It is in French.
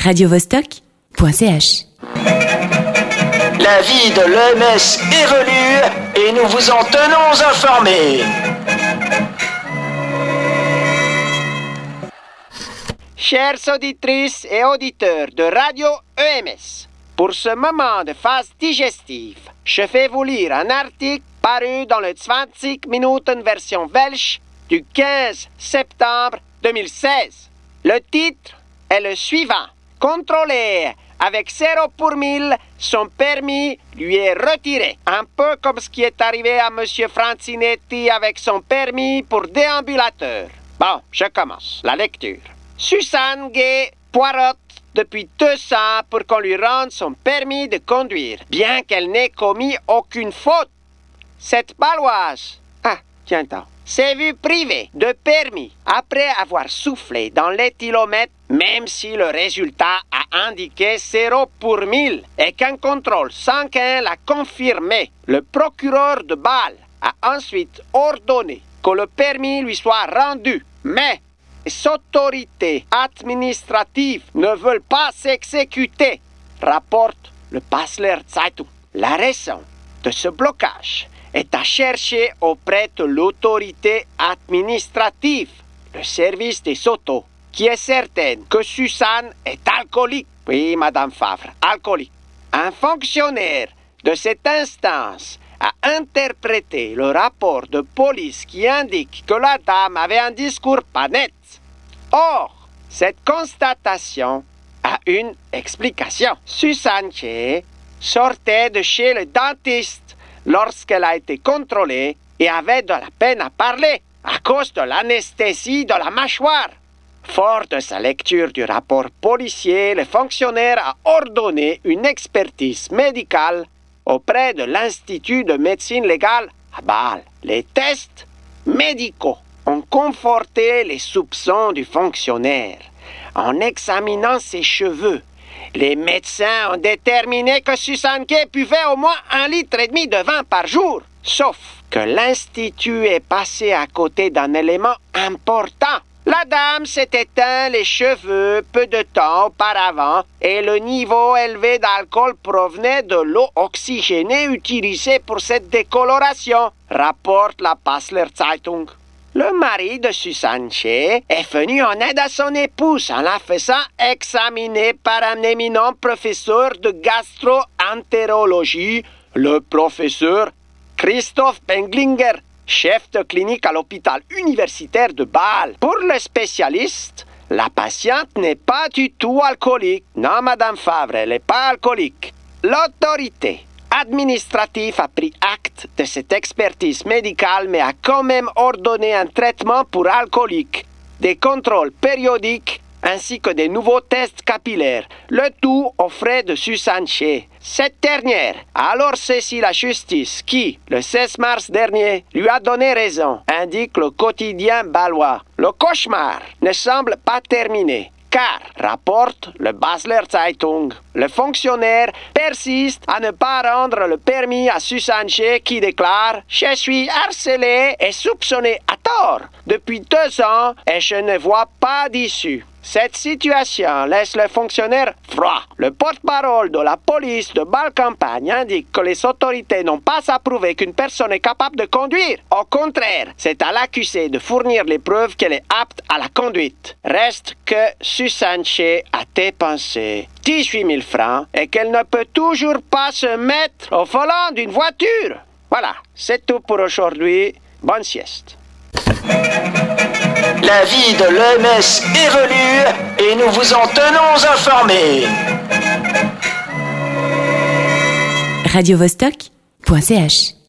radiovostok.ch. La vie de l'EMS évolue et nous vous en tenons informés. Chères auditrices et auditeurs de Radio EMS, pour ce moment de phase digestive, je vais vous lire un article paru dans le 20 Minuten version belge du 15 septembre 2016. Le titre est le suivant. Contrôler avec 0 pour 1000, son permis lui est retiré. Un peu comme ce qui est arrivé à M. Francinetti avec son permis pour déambulateur. Bon, je commence la lecture. Suzanne Gay poirote depuis deux ans pour qu'on lui rende son permis de conduire, bien qu'elle n'ait commis aucune faute. Cette baloise, ah, tiens s'est vue privée de permis après avoir soufflé dans l'éthylomètre, même si le résultat a indiqué 0 pour 1000 et qu'un contrôle sanguin l'a confirmé. Le procureur de Bâle a ensuite ordonné que le permis lui soit rendu, mais les autorités administratives ne veulent pas s'exécuter, rapporte le Basler Zeitung. La raison de ce blocage est à chercher auprès de l'autorité administrative, le service des autos, qui est certaine que Suzanne est alcoolique. Oui, Madame Favre, alcoolique. Un fonctionnaire de cette instance a interprété le rapport de police qui indique que la dame avait un discours pas net. Or, cette constatation a une explication. Suzanne Che sortait de chez le dentiste lorsqu'elle a été contrôlée et avait de la peine à parler à cause de l'anesthésie de la mâchoire. Fort de sa lecture du rapport policier, le fonctionnaire a ordonné une expertise médicale auprès de l'Institut de médecine légale à Bâle. Les tests médicaux ont conforté les soupçons du fonctionnaire. En examinant ses cheveux, les médecins ont déterminé que Suzanne Gay buvait au moins un litre et demi de vin par jour. Sauf que l'Institut est passé à côté d'un élément important. La dame s'est éteint les cheveux peu de temps auparavant et le niveau élevé d'alcool provenait de l'eau oxygénée utilisée pour cette décoloration, rapporte la Passler Zeitung. Le mari de Suzanne Che est venu en aide à son épouse en la faisant examiner par un éminent professeur de gastro-entérologie, le professeur Christophe Benglinger, chef de clinique à l'hôpital universitaire de Bâle. Pour le spécialiste, la patiente n'est pas du tout alcoolique. Non, Madame Favre, elle n'est pas alcoolique. L'autorité administrative a pris acte de cette expertise médicale mais a quand même ordonné un traitement pour alcoolique, des contrôles périodiques ainsi que des nouveaux tests capillaires, le tout aux frais de Suzanne Che. Cette dernière a alors saisi la justice qui, le 16 mars dernier, lui a donné raison, indique le quotidien balois. Le cauchemar ne semble pas terminé. Car, rapporte le Basler Zeitung, le fonctionnaire persiste à ne pas rendre le permis à Suzanne Che qui déclare Je suis harcelé et soupçonné à depuis deux ans et je ne vois pas d'issue. Cette situation laisse le fonctionnaire froid. Le porte-parole de la police de Bâle-Campagne indique que les autorités n'ont pas approuvé qu'une personne est capable de conduire. Au contraire, c'est à l'accusé de fournir les preuves qu'elle est apte à la conduite. Reste que Suzanne Che a dépensé 18 000 francs et qu'elle ne peut toujours pas se mettre au volant d'une voiture. Voilà, c'est tout pour aujourd'hui. Bonne sieste. La vie de l'EMS évolue et nous vous en tenons informés. radiovostok.ch